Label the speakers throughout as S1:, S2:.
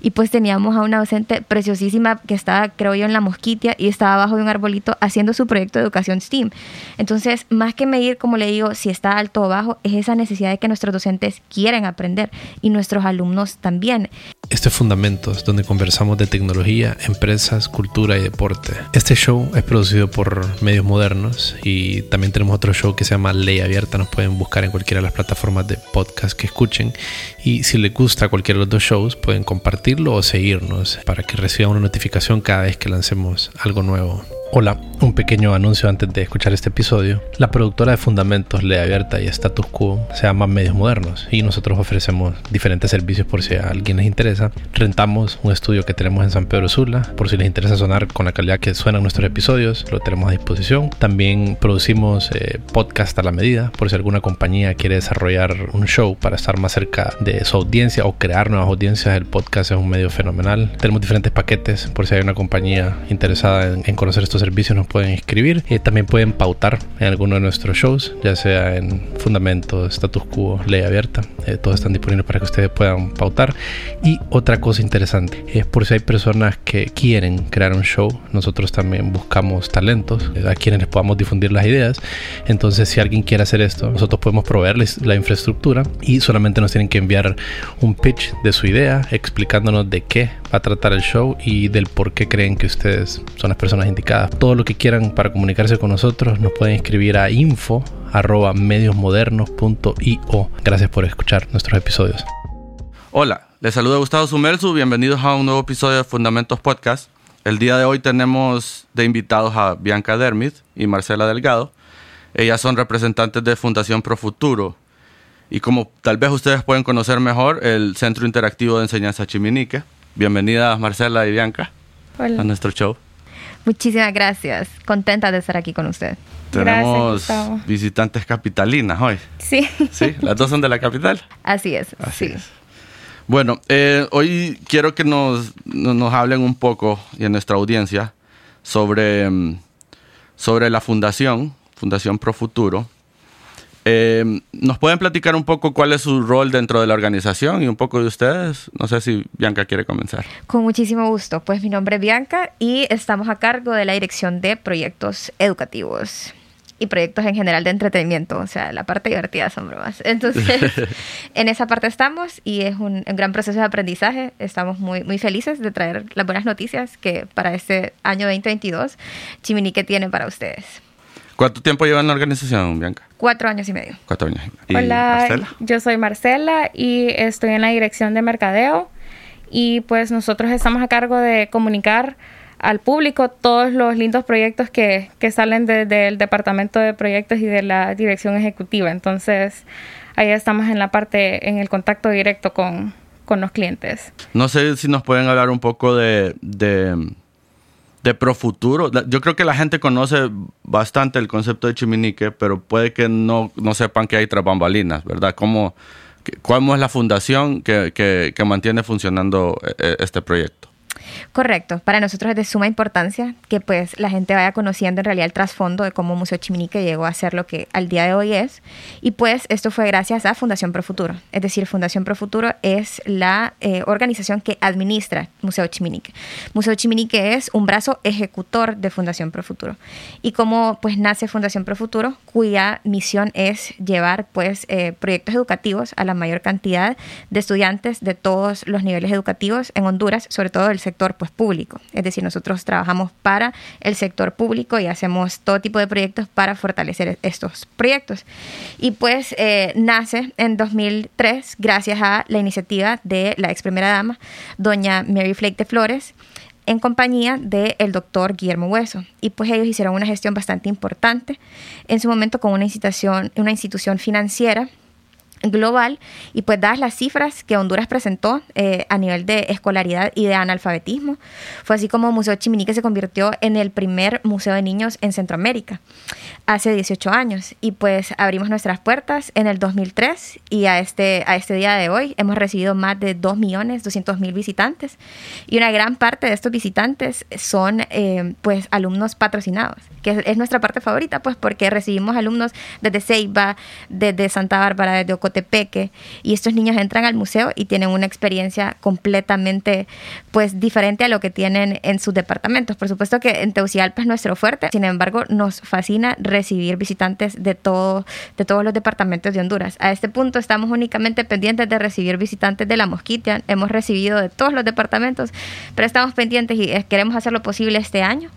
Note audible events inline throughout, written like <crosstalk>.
S1: y pues teníamos a una docente preciosísima que estaba, creo yo, en la mosquitia y estaba abajo de un arbolito haciendo su proyecto de educación STEAM. Entonces, más que medir, como le digo, si está alto o bajo, es esa necesidad de que nuestros docentes quieren aprender y nuestros alumnos también.
S2: Este es Fundamentos, donde conversamos de tecnología, empresas, cultura y deporte. Este show es producido por medios modernos y también tenemos otro show que se llama Ley Abierta. Nos pueden buscar en cualquiera de las plataformas de podcast que escuchen. Y si les gusta cualquiera de los dos shows, pueden compartirlo o seguirnos para que reciban una notificación cada vez que lancemos algo nuevo. Hola, un pequeño anuncio antes de escuchar este episodio. La productora de Fundamentos, Ley Abierta y Status Quo se llama Medios Modernos y nosotros ofrecemos diferentes servicios por si a alguien les interesa. Rentamos un estudio que tenemos en San Pedro Sula por si les interesa sonar con la calidad que suenan nuestros episodios, lo tenemos a disposición. También producimos eh, podcast a la medida por si alguna compañía quiere desarrollar un show para estar más cerca de su audiencia o crear nuevas audiencias. El podcast es un medio fenomenal. Tenemos diferentes paquetes por si hay una compañía interesada en conocer estos servicios nos pueden escribir. y también pueden pautar en alguno de nuestros shows, ya sea en Fundamentos, Status Quo, Ley Abierta. Eh, todos están disponibles para que ustedes puedan pautar. Y otra cosa interesante es por si hay personas que quieren crear un show, nosotros también buscamos talentos eh, a quienes les podamos difundir las ideas. Entonces, si alguien quiere hacer esto, nosotros podemos proveerles la infraestructura y solamente nos tienen que enviar un pitch de su idea explicándonos de qué va a tratar el show y del por qué creen que ustedes son las personas indicadas todo lo que quieran para comunicarse con nosotros nos pueden escribir a info arroba mediosmodernos.io. Gracias por escuchar nuestros episodios.
S3: Hola, les saluda Gustavo Sumelsu, bienvenidos a un nuevo episodio de Fundamentos Podcast. El día de hoy tenemos de invitados a Bianca Dermit y Marcela Delgado. Ellas son representantes de Fundación Pro Futuro y como tal vez ustedes pueden conocer mejor, el Centro Interactivo de Enseñanza Chiminique. Bienvenidas Marcela y Bianca a nuestro show.
S1: Muchísimas gracias. Contenta de estar aquí con usted.
S3: Tenemos visitantes capitalinas hoy.
S1: Sí.
S3: Sí, las dos son de la capital.
S1: Así es.
S3: Así sí. es. Bueno, eh, hoy quiero que nos, nos, hablen un poco y en nuestra audiencia sobre, mm, sobre la fundación, Fundación Pro Futuro. Eh, ¿Nos pueden platicar un poco cuál es su rol dentro de la organización y un poco de ustedes? No sé si Bianca quiere comenzar.
S1: Con muchísimo gusto. Pues mi nombre es Bianca y estamos a cargo de la dirección de proyectos educativos y proyectos en general de entretenimiento, o sea, la parte divertida son bromas. <laughs> Entonces, <laughs> en esa parte estamos y es un, un, gran proceso de aprendizaje. Estamos muy, muy felices de traer las buenas noticias que para este año 2022 Chiminique tiene para ustedes.
S3: ¿Cuánto tiempo lleva en la organización, Bianca?
S1: Cuatro años y medio.
S3: Cuatro años
S4: y medio. Hola, Marcela? yo soy Marcela y estoy en la dirección de mercadeo y pues nosotros estamos a cargo de comunicar al público todos los lindos proyectos que, que salen del departamento de proyectos y de la dirección ejecutiva. Entonces, ahí estamos en la parte, en el contacto directo con, con los clientes.
S3: No sé si nos pueden hablar un poco de, de de Profuturo. Yo creo que la gente conoce bastante el concepto de Chiminique, pero puede que no, no sepan que hay tras bambalinas, ¿verdad? ¿Cómo, ¿Cómo es la fundación que, que, que mantiene funcionando eh, este proyecto?
S1: Correcto. Para nosotros es de suma importancia que pues la gente vaya conociendo en realidad el trasfondo de cómo Museo Chiminique llegó a ser lo que al día de hoy es. Y pues esto fue gracias a Fundación Pro Futuro. Es decir, Fundación Pro Futuro es la eh, organización que administra Museo Chiminique. Museo Chiminique es un brazo ejecutor de Fundación Pro Futuro. Y como pues nace Fundación Pro Futuro, cuya misión es llevar pues eh, proyectos educativos a la mayor cantidad de estudiantes de todos los niveles educativos en Honduras, sobre todo el sector pues, público. Es decir, nosotros trabajamos para el sector público y hacemos todo tipo de proyectos para fortalecer estos proyectos. Y pues eh, nace en 2003 gracias a la iniciativa de la ex primera dama, doña Mary Flake de Flores, en compañía del doctor Guillermo Hueso. Y pues ellos hicieron una gestión bastante importante en su momento con una institución, una institución financiera global y pues dadas las cifras que Honduras presentó eh, a nivel de escolaridad y de analfabetismo, fue así como Museo Chiminique se convirtió en el primer museo de niños en Centroamérica hace 18 años. Y pues abrimos nuestras puertas en el 2003 y a este, a este día de hoy hemos recibido más de 2.200.000 visitantes. Y una gran parte de estos visitantes son eh, pues alumnos patrocinados, que es, nuestra parte favorita pues porque recibimos alumnos desde Ceiba, desde Santa Bárbara, desde Ocotlán, Cotepeque, y estos niños entran al museo y tienen una experiencia completamente pues diferente a lo que tienen en sus departamentos. Por supuesto que en Teucigalpa es nuestro fuerte, sin embargo nos fascina recibir visitantes de, todo, de todos los departamentos de Honduras. A este punto estamos únicamente pendientes de recibir visitantes de la Mosquita, hemos recibido de todos los departamentos, pero estamos pendientes y queremos hacer lo posible este año.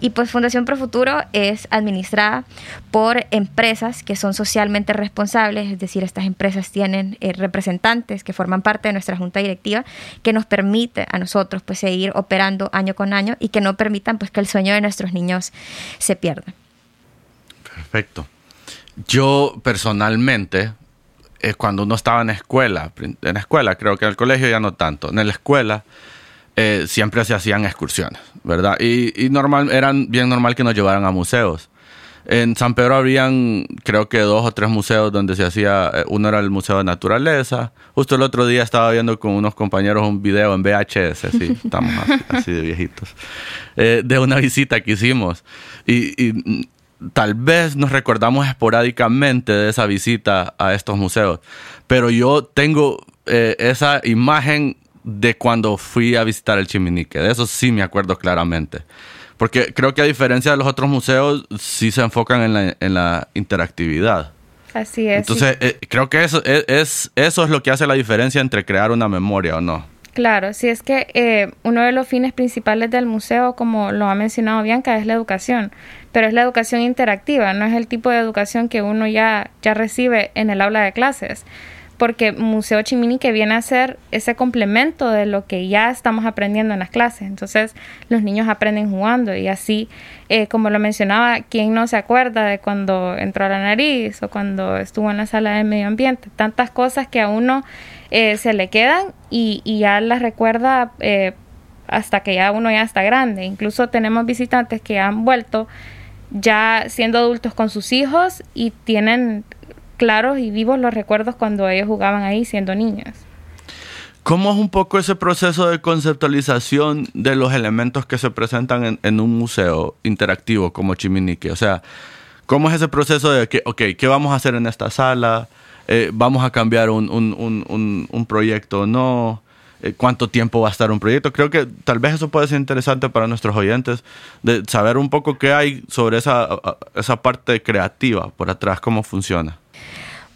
S1: Y pues Fundación Pro Futuro es administrada por empresas que son socialmente responsables, es decir, estas empresas tienen eh, representantes que forman parte de nuestra junta directiva que nos permite a nosotros pues seguir operando año con año y que no permitan pues que el sueño de nuestros niños se pierda.
S3: Perfecto. Yo personalmente, es cuando uno estaba en escuela, en la escuela, creo que en el colegio ya no tanto, en la escuela eh, siempre se hacían excursiones, ¿verdad? Y, y normal, eran bien normal que nos llevaran a museos. En San Pedro habrían, creo que dos o tres museos donde se hacía, eh, uno era el Museo de Naturaleza. Justo el otro día estaba viendo con unos compañeros un video en VHS, <laughs> sí, estamos así, de viejitos, eh, de una visita que hicimos. Y, y, tal vez nos recordamos esporádicamente de esa visita a estos museos, pero yo tengo esa imagen de cuando fui a visitar el Chiminique. De eso sí me acuerdo claramente. Porque creo que a diferencia de los otros museos, sí se enfocan en la, en la interactividad.
S4: Así es.
S3: Entonces, eh, creo que eso e, es, eso es lo que hace la diferencia entre crear una memoria o no.
S4: Claro, si es que eh, uno de los fines principales del museo, como lo ha mencionado Bianca, es la educación, pero es la educación interactiva, no es el tipo de educación que uno ya, ya recibe en el aula de clases porque Museo Chimini viene a ser ese complemento de lo que ya estamos aprendiendo en las clases. Entonces los niños aprenden jugando y así, eh, como lo mencionaba, ¿quién no se acuerda de cuando entró a la nariz o cuando estuvo en la sala de medio ambiente? Tantas cosas que a uno eh, se le quedan y, ya las recuerda eh, hasta que ya uno ya está grande. Incluso tenemos visitantes que han vuelto ya siendo adultos con sus hijos y tienen claros y vivos los recuerdos cuando ellos jugaban ahí siendo niños.
S3: ¿Cómo es un poco ese proceso de conceptualización de los elementos que se presentan en, un museo interactivo como Chiminique? O sea, ¿cómo es ese proceso de que, ok, ¿qué vamos a hacer en esta sala? Eh, ¿Vamos a cambiar un, un, proyecto o no? Eh, ¿Cuánto tiempo va a estar un proyecto? Creo que tal vez eso puede ser interesante para nuestros oyentes, de saber un poco qué hay sobre esa, esa parte creativa por atrás, cómo funciona.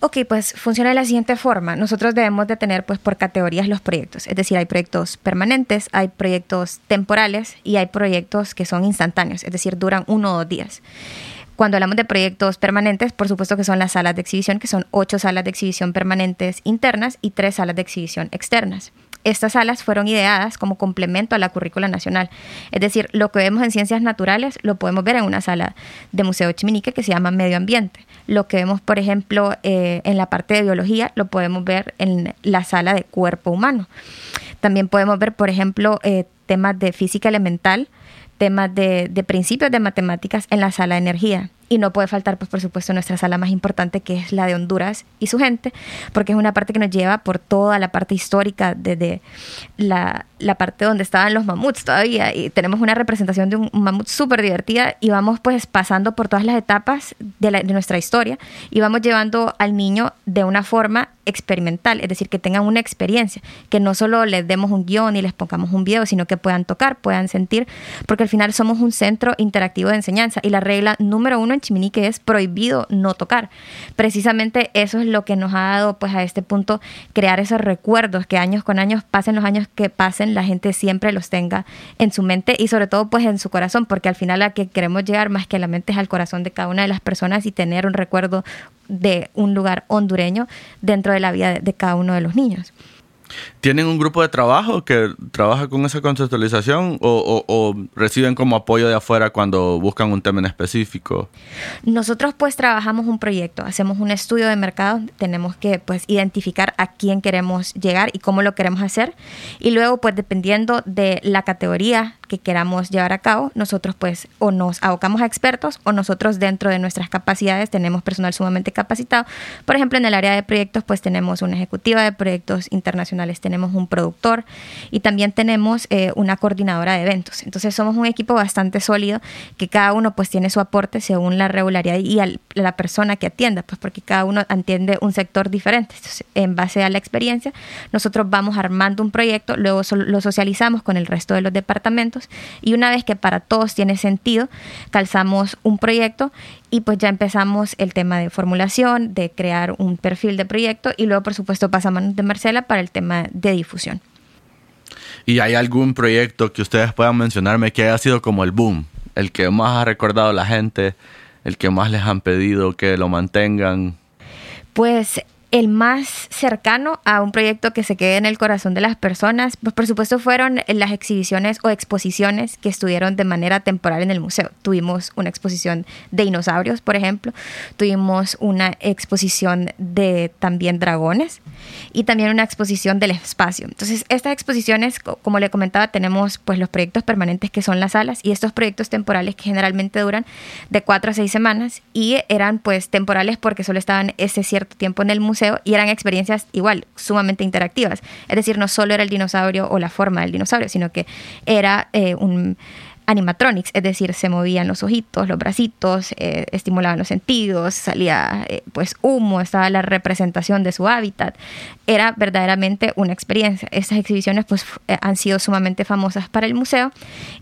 S1: Ok, pues funciona de la siguiente forma. Nosotros debemos de tener pues por categorías los proyectos. Es decir, hay proyectos permanentes, hay proyectos temporales y hay proyectos que son instantáneos, es decir, duran uno o dos días. Cuando hablamos de proyectos permanentes, por supuesto que son las salas de exhibición, que son ocho salas de exhibición permanentes internas y tres salas de exhibición externas. Estas salas fueron ideadas como complemento a la currícula nacional. Es decir, lo que vemos en ciencias naturales lo podemos ver en una sala de Museo Chiminique que se llama Medio Ambiente. Lo que vemos, por ejemplo, eh, en la parte de biología lo podemos ver en la sala de cuerpo humano. También podemos ver, por ejemplo, eh, temas de física elemental, temas de, de principios de matemáticas en la sala de energía y no puede faltar, pues por supuesto, nuestra sala más importante, que es la de Honduras y su gente, porque es una parte que nos lleva por toda la parte histórica, desde la, la parte donde estaban los mamuts todavía, y tenemos una representación de un mamut súper divertida, y vamos pues pasando por todas las etapas de, de nuestra historia, y vamos llevando al niño de una forma experimental, es decir, que tengan una experiencia, que no solo les demos un guion y les pongamos un video, sino que puedan tocar, puedan sentir, porque al final somos un centro interactivo de enseñanza, y la regla número uno Chiminique es prohibido no tocar. Precisamente eso es lo que nos ha dado pues a este punto crear esos recuerdos que años con años, pasen los años que pasen, la gente siempre los tenga en su mente y sobre todo pues en su corazón, porque al final a que queremos llegar más que a la mente es al corazón de cada una de las personas y tener un recuerdo de un lugar hondureño dentro de la vida de cada uno de los niños.
S3: ¿Tienen un grupo de trabajo que trabaja con esa conceptualización o, reciben como apoyo de afuera cuando buscan un tema en específico?
S1: Nosotros pues trabajamos un proyecto, hacemos un estudio de mercado, tenemos que pues identificar a quién queremos llegar y cómo lo queremos hacer y luego pues dependiendo de la categoría que queramos llevar a cabo, nosotros pues o nos abocamos a expertos o nosotros dentro de nuestras capacidades tenemos personal sumamente capacitado. Por ejemplo, en el área de proyectos pues tenemos una ejecutiva de proyectos internacionales, tenemos un productor y también tenemos eh, una coordinadora de eventos. Entonces somos un equipo bastante sólido que cada uno pues tiene su aporte según la regularidad y la persona que atienda, pues porque cada uno entiende un sector diferente. en base a la experiencia, nosotros vamos armando un proyecto, luego lo socializamos con el resto de los departamentos y una vez que para todos tiene sentido, calzamos un proyecto y pues ya empezamos el tema de formulación, de crear un perfil de proyecto y luego por supuesto pasamos de Marcela para el tema de difusión.
S3: ¿Y hay algún proyecto que ustedes puedan mencionarme que haya sido como el boom, el que más ha recordado la gente, el que más les han pedido que lo mantengan?
S1: Pues el más cercano a un proyecto que se quede en el corazón de las personas, pues por supuesto fueron las exhibiciones o exposiciones que estuvieron de manera temporal en el museo. Tuvimos una exposición de dinosaurios, por ejemplo, tuvimos una exposición de también dragones y también una exposición del espacio. Entonces, estas exposiciones, como le comentaba, tenemos pues los proyectos permanentes que son las salas y estos proyectos temporales que generalmente duran de cuatro a seis semanas y eran pues temporales porque solo estaban ese cierto tiempo en el museo y eran experiencias igual, sumamente interactivas. Es decir, no solo era el dinosaurio o la forma del dinosaurio, sino que era eh, un animatronics, es decir, se movían los ojitos, los bracitos, eh, estimulaban los sentidos, salía eh, pues humo, estaba la representación de su hábitat. Era verdaderamente una experiencia. Estas exhibiciones pues han sido sumamente famosas para el museo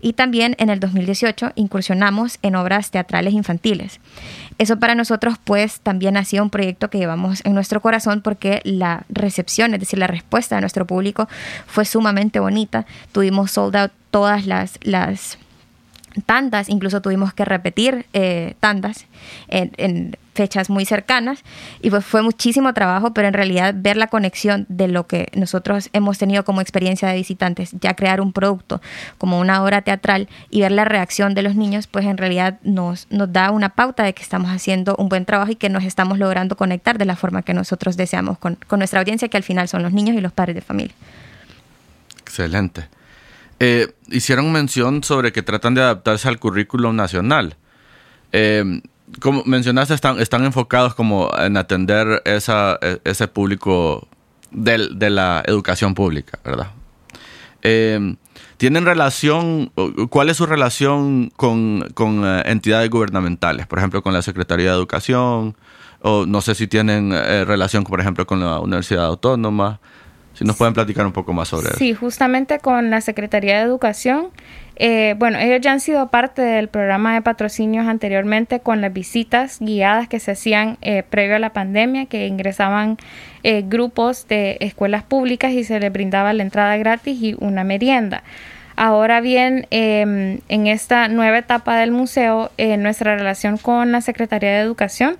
S1: y también en el 2018 incursionamos en obras teatrales infantiles. Eso para nosotros pues también ha sido un proyecto que llevamos en nuestro corazón porque la recepción, es decir, la respuesta de nuestro público fue sumamente bonita. Tuvimos sold out todas las, las tandas, incluso tuvimos que repetir eh, tandas en, fechas muy cercanas y pues fue muchísimo trabajo, pero en realidad ver la conexión de lo que nosotros hemos tenido como experiencia de visitantes, ya crear un producto como una obra teatral y ver la reacción de los niños, pues en realidad nos, nos da una pauta de que estamos haciendo un buen trabajo y que nos estamos logrando conectar de la forma que nosotros deseamos con, con nuestra audiencia, que al final son los niños y los padres de familia.
S3: Excelente. Eh, hicieron mención sobre que tratan de adaptarse al currículum nacional. Eh, como mencionaste, están, están enfocados como en atender esa, e, ese público de la educación pública, ¿verdad? Eh, ¿Tienen relación, cuál es su relación con, con entidades gubernamentales? Por ejemplo, con la Secretaría de Educación, o no sé si tienen relación, por ejemplo, con la Universidad Autónoma. Si nos pueden platicar un poco más sobre eso.
S4: Sí, justamente con la Secretaría de Educación. Eh, bueno, ellos ya han sido parte del programa de patrocinios anteriormente con las visitas guiadas que se hacían eh, previo a la pandemia, que ingresaban eh, grupos de escuelas públicas y se les brindaba la entrada gratis y una merienda. Ahora bien, em, en esta nueva etapa del museo, nuestra relación con la Secretaría de Educación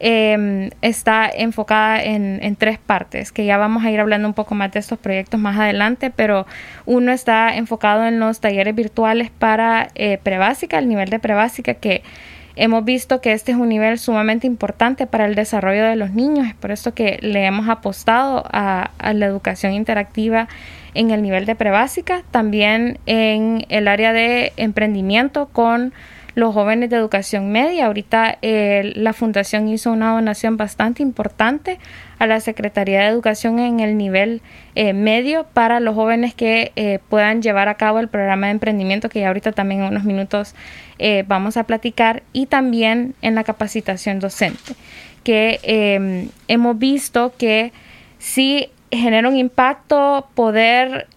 S4: Em, está enfocada en, tres partes, que ya vamos a ir hablando un poco más de estos proyectos más adelante, pero uno está enfocado en los talleres virtuales para eh, prebásica, el nivel de prebásica que hemos visto que este es un nivel sumamente importante para el desarrollo de los niños, es por eso que le hemos apostado a, a la educación interactiva en el nivel de prebásica, también en el área de emprendimiento con los jóvenes de educación media. Ahorita eh, la fundación hizo una donación bastante importante a la Secretaría de Educación en el nivel eh, medio para los jóvenes que eh, puedan llevar a cabo el programa de emprendimiento que ya ahorita también en unos minutos vamos a platicar y también en la capacitación docente que em, hemos visto que sí genera un impacto poder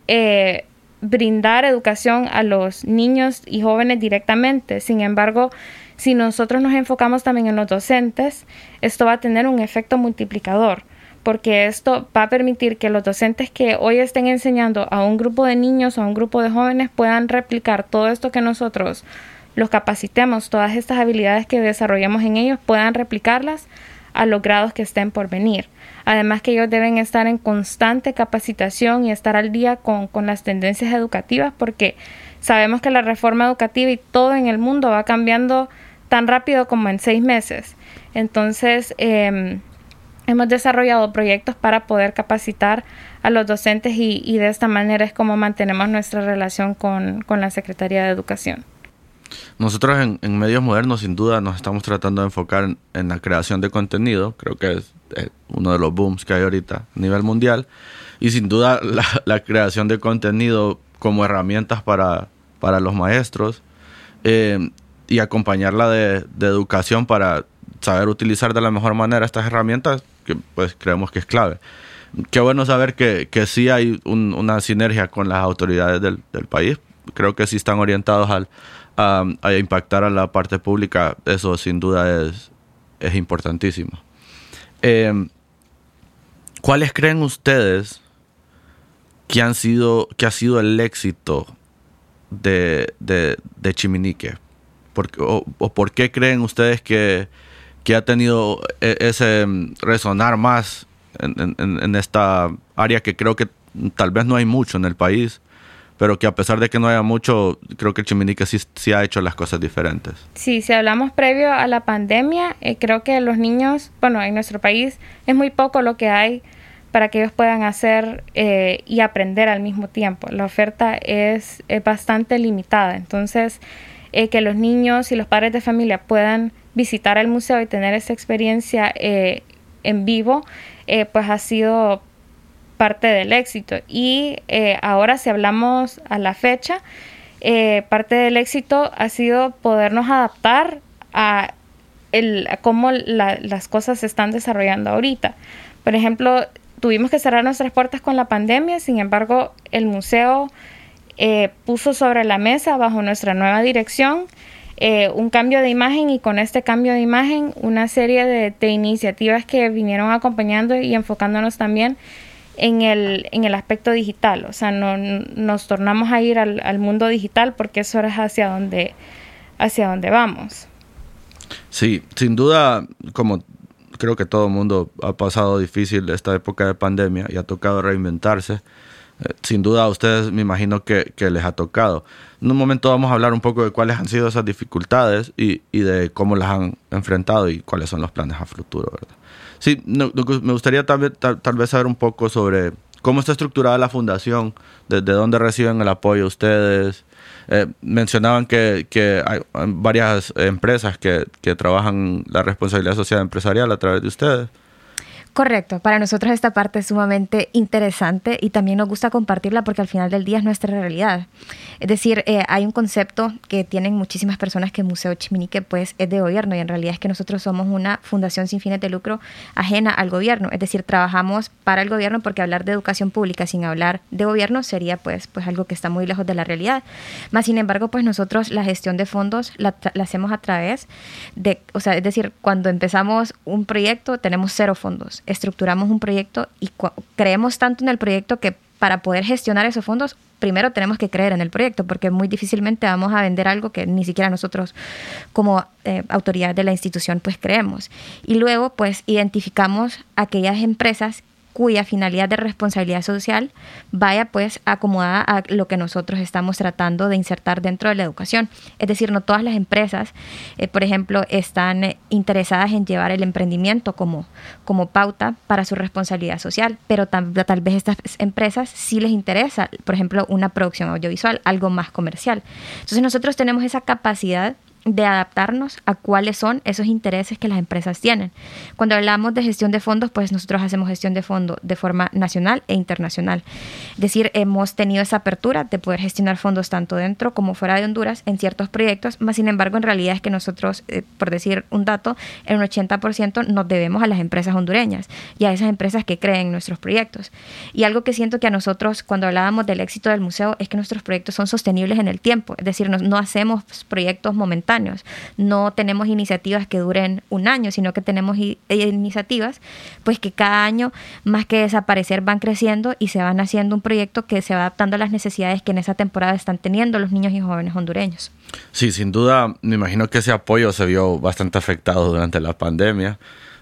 S4: brindar educación a los niños y jóvenes directamente. Sin embargo, si nosotros nos enfocamos también en los docentes, esto va a tener un efecto multiplicador, porque esto va a permitir que los docentes que hoy estén enseñando a un grupo de niños o a un grupo de jóvenes puedan replicar todo esto que nosotros los capacitemos, todas estas habilidades que desarrollamos en ellos, puedan replicarlas a los grados que estén por venir. Además que ellos deben estar en constante capacitación y estar al día con, las tendencias educativas porque sabemos que la reforma educativa y todo en el mundo va cambiando tan rápido como en seis meses. Entonces, em, hemos desarrollado proyectos para poder capacitar a los docentes y, de esta manera es como mantenemos nuestra relación con, la Secretaría de Educación.
S3: Nosotros en, medios modernos sin duda nos estamos tratando de enfocar en, la creación de contenido, creo que es uno de los booms que hay ahorita a nivel mundial, y sin duda <laughs> la, creación de contenido como herramientas para, para los maestros eh, y acompañarla de, educación para saber utilizar de la mejor manera estas herramientas pues creemos que es clave. Qué bueno saber que, que sí hay una sinergia con las autoridades del, país. Creo que sí están orientados al, a, impactar a la parte pública. Eso sin duda es, es importantísimo. Eh, ¿Cuáles creen ustedes que han sido, que ha sido el éxito de, de, Chiminique? o, por qué creen ustedes que, que ha tenido e, ese mm, resonar más en, esta área que creo que tal vez no hay mucho en el país, pero que a pesar de que no haya mucho, creo que Chiminique sí, sí ha hecho las cosas diferentes.
S4: Sí, si hablamos previo a la pandemia, eh, creo que los niños, bueno, en nuestro país es muy poco lo que hay para que ellos puedan hacer eh, y aprender al mismo tiempo. La oferta es, bastante limitada, entonces eh, que los niños y los padres de familia puedan visitar el museo y tener esa experiencia eh, en vivo, eh, pues ha sido parte del éxito. Y eh, ahora si hablamos a la fecha, parte del éxito ha sido podernos adaptar a, el, cómo las cosas se están desarrollando ahorita. Por ejemplo, tuvimos que cerrar nuestras puertas con la pandemia, sin embargo, el museo puso sobre la mesa bajo nuestra nueva dirección eh, un cambio de imagen y con este cambio de imagen una serie de, iniciativas que vinieron acompañando y enfocándonos también en el, en el aspecto digital. O sea, no, nos tornamos a ir al, mundo digital porque eso es hacia donde, hacia donde vamos.
S3: Sí, sin duda, como creo que todo el mundo ha pasado difícil esta época de pandemia y ha tocado reinventarse. Eh, sin duda a ustedes me imagino que, les ha tocado. En un momento vamos a hablar un poco de cuáles han sido esas dificultades y, de cómo las han enfrentado y cuáles son los planes a futuro, ¿verdad? Sí, me gustaría tal, tal, vez saber un poco sobre cómo está estructurada la fundación, desde dónde reciben el apoyo ustedes. Eh, mencionaban que, que, hay varias empresas que, que trabajan la responsabilidad social empresarial a través de ustedes.
S1: Correcto, para nosotros esta parte es sumamente interesante y también nos gusta compartirla porque al final del día es nuestra realidad. Es decir, eh, hay un concepto que tienen muchísimas personas que Museo Chiminique pues es de gobierno y en realidad es que nosotros somos una fundación sin fines de lucro ajena al gobierno, es decir, trabajamos para el gobierno porque hablar de educación pública sin hablar de gobierno sería pues, pues algo que está muy lejos de la realidad. Más sin embargo, pues nosotros la gestión de fondos la, la hacemos a través de, o sea, es decir, cuando empezamos un proyecto tenemos cero fondos estructuramos un proyecto y creemos tanto en el proyecto que para poder gestionar esos fondos, primero tenemos que creer en el proyecto, porque muy difícilmente vamos a vender algo que ni siquiera nosotros como eh, autoridad de la institución pues creemos. Y luego pues identificamos aquellas empresas cuya finalidad de responsabilidad social vaya pues acomodada a lo que nosotros estamos tratando de insertar dentro de la educación. Es decir, no todas las empresas, eh, por ejemplo, están eh, interesadas en llevar el emprendimiento como, como pauta para su responsabilidad social, pero tal vez estas empresas sí les interesa, por ejemplo, una producción audiovisual, algo más comercial. Entonces nosotros tenemos esa capacidad de adaptarnos a cuáles son esos intereses que las empresas tienen. Cuando hablamos de gestión de fondos, pues nosotros hacemos gestión de fondos de forma nacional e internacional. Es decir, hemos tenido esa apertura de poder gestionar fondos tanto dentro como fuera de Honduras en ciertos proyectos, más sin embargo, en realidad es que nosotros, eh, por decir un dato, en un 80% nos debemos a las empresas hondureñas y a esas empresas que creen nuestros proyectos. Y algo que siento que a nosotros, cuando hablábamos del éxito del museo, es que nuestros proyectos son sostenibles en el tiempo, es decir, no, no hacemos proyectos momentáneos no tenemos iniciativas que duren un año, sino que tenemos iniciativas pues que cada año más que desaparecer van creciendo y se van haciendo un proyecto que se va adaptando a las necesidades que en esa temporada están teniendo los niños y jóvenes hondureños.
S3: Sí, sin duda, me imagino que ese apoyo se vio bastante afectado durante la pandemia.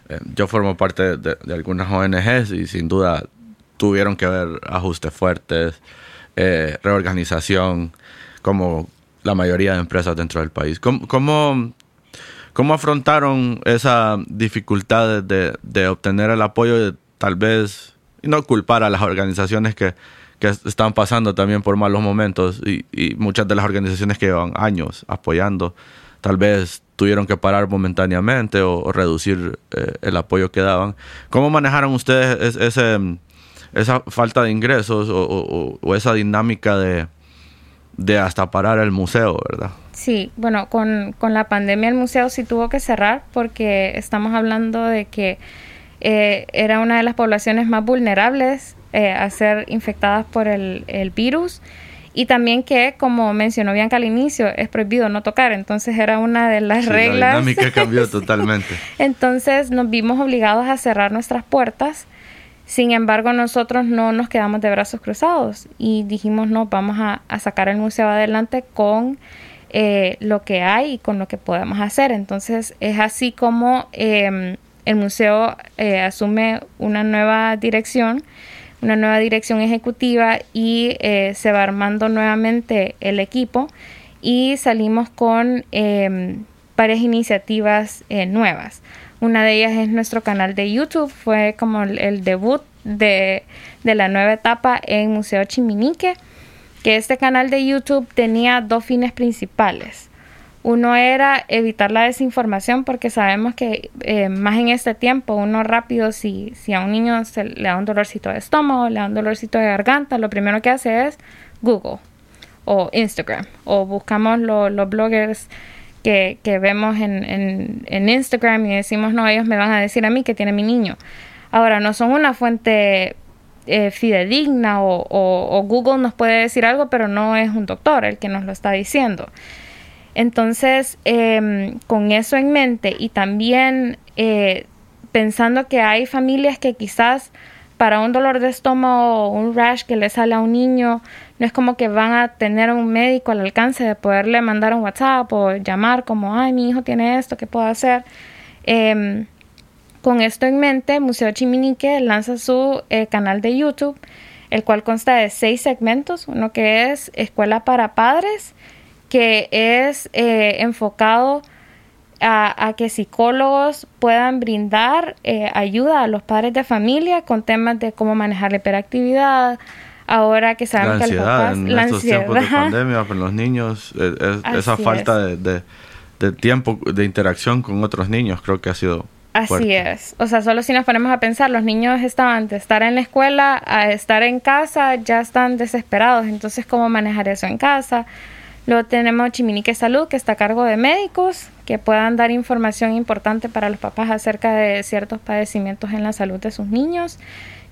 S3: Eh, yo formo parte de, algunas ONGs y sin duda tuvieron que haber ajustes fuertes, eh, reorganización, como la mayoría de empresas dentro del país. ¿Cómo, ¿Cómo afrontaron esa dificultad de, de obtener el apoyo de tal vez, y no culpar a las organizaciones que, que están pasando también por malos momentos y, y, muchas de las organizaciones que llevan años apoyando, tal vez tuvieron que parar momentáneamente o, reducir eh, el apoyo que daban. ¿Cómo manejaron ustedes ese, esa falta de ingresos o, o esa dinámica de, de hasta parar el museo, verdad?
S4: Sí, bueno, con, con, la pandemia el museo sí tuvo que cerrar porque estamos hablando de que eh, era una de las poblaciones más vulnerables eh, a ser infectadas por el, el, virus y también que, como mencionó Bianca al inicio, es prohibido no tocar, entonces era una de las
S3: sí,
S4: reglas.
S3: La dinámica cambió <laughs> totalmente.
S4: Entonces nos vimos obligados a cerrar nuestras puertas. Sin embargo, nosotros no nos quedamos de brazos cruzados y dijimos, no, vamos a, sacar el museo adelante con eh, lo que hay y con lo que podemos hacer. Entonces es así como eh, el museo eh, asume una nueva dirección, una nueva dirección ejecutiva y eh, se va armando nuevamente el equipo y salimos con em, varias iniciativas eh, nuevas. Una de ellas es nuestro canal de YouTube, fue como el, debut de, de la nueva etapa en Museo Chiminique que este canal de YouTube tenía dos fines principales. Uno era evitar la desinformación porque sabemos que eh, más en este tiempo uno rápido si, si a un niño se le da un dolorcito de estómago, le da un dolorcito de garganta, lo primero que hace es Google o Instagram o buscamos lo, los bloggers que, vemos en, en, Instagram y decimos no, ellos me van a decir a mí que tiene mi niño. Ahora, no son una fuente eh, fidedigna o, o, Google nos puede decir algo, pero no es un doctor el que nos lo está diciendo. Entonces, eh, con eso en mente y también eh, pensando que hay familias que quizás para un dolor de estómago o un rash que le sale a un niño, no es como que van a tener un médico al alcance de poderle mandar un WhatsApp o llamar como, ay, mi hijo tiene esto, ¿qué puedo hacer? Eh, con esto en mente, Museo Chiminique lanza su eh, canal de YouTube, el cual consta de seis segmentos, uno que es Escuela para Padres, que es eh, enfocado a, a, que psicólogos puedan brindar eh, ayuda a los padres de familia con temas de cómo manejar la hiperactividad, ahora que saben
S3: la
S4: que los papás,
S3: en
S4: la
S3: estos
S4: ansiedad,
S3: tiempos de pandemia para los niños, es, esa falta de, de, de tiempo de interacción con otros niños creo que ha sido
S4: Así
S3: fuerte.
S4: es. O sea, solo si nos ponemos a pensar, los niños estaban de estar en la escuela a estar en casa, ya están desesperados. Entonces, ¿cómo manejar eso en casa? Luego tenemos Chiminique Salud, que está a cargo de médicos que puedan dar información importante para los papás acerca de ciertos padecimientos en la salud de sus niños.